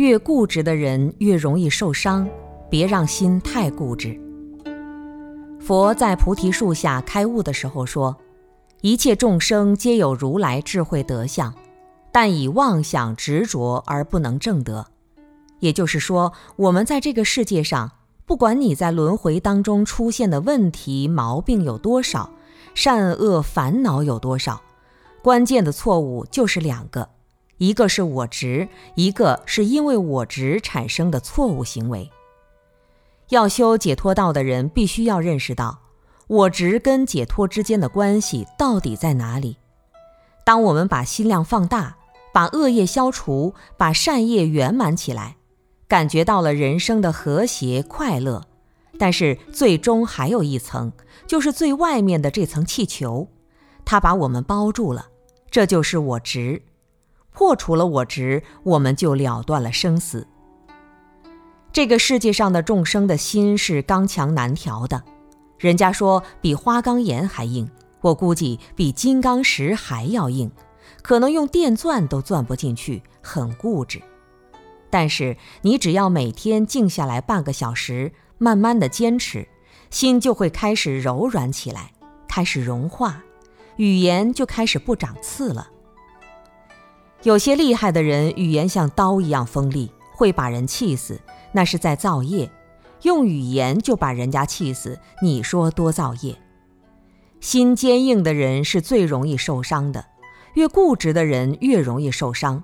越固执的人越容易受伤，别让心太固执。佛在菩提树下开悟的时候说：“一切众生皆有如来智慧德相，但以妄想执着而不能证得。”也就是说，我们在这个世界上，不管你在轮回当中出现的问题毛病有多少，善恶烦恼有多少，关键的错误就是两个：一个是我执，一个是因为我执产生的错误行为。要修解脱道的人，必须要认识到我执跟解脱之间的关系到底在哪里。当我们把心量放大，把恶业消除，把善业圆满起来。感觉到了人生的和谐快乐，但是最终还有一层，就是最外面的这层气球，它把我们包住了。这就是我执，破除了我执，我们就了断了生死。这个世界上的众生的心是刚强难调的，人家说比花岗岩还硬，我估计比金刚石还要硬，可能用电钻都钻不进去，很固执。但是你只要每天静下来半个小时，慢慢的坚持，心就会开始柔软起来，开始融化，语言就开始不长刺了。有些厉害的人，语言像刀一样锋利，会把人气死，那是在造业。用语言就把人家气死，你说多造业？心坚硬的人是最容易受伤的，越固执的人越容易受伤。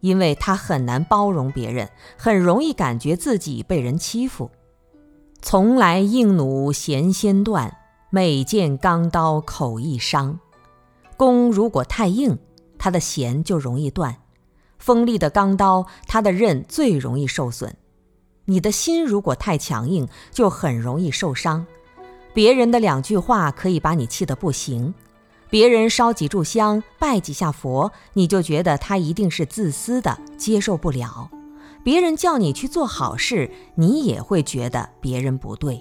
因为他很难包容别人，很容易感觉自己被人欺负。从来硬弩弦先断，每见钢刀口易伤。弓如果太硬，它的弦就容易断；锋利的钢刀，它的刃最容易受损。你的心如果太强硬，就很容易受伤。别人的两句话可以把你气得不行。别人烧几炷香，拜几下佛，你就觉得他一定是自私的，接受不了；别人叫你去做好事，你也会觉得别人不对。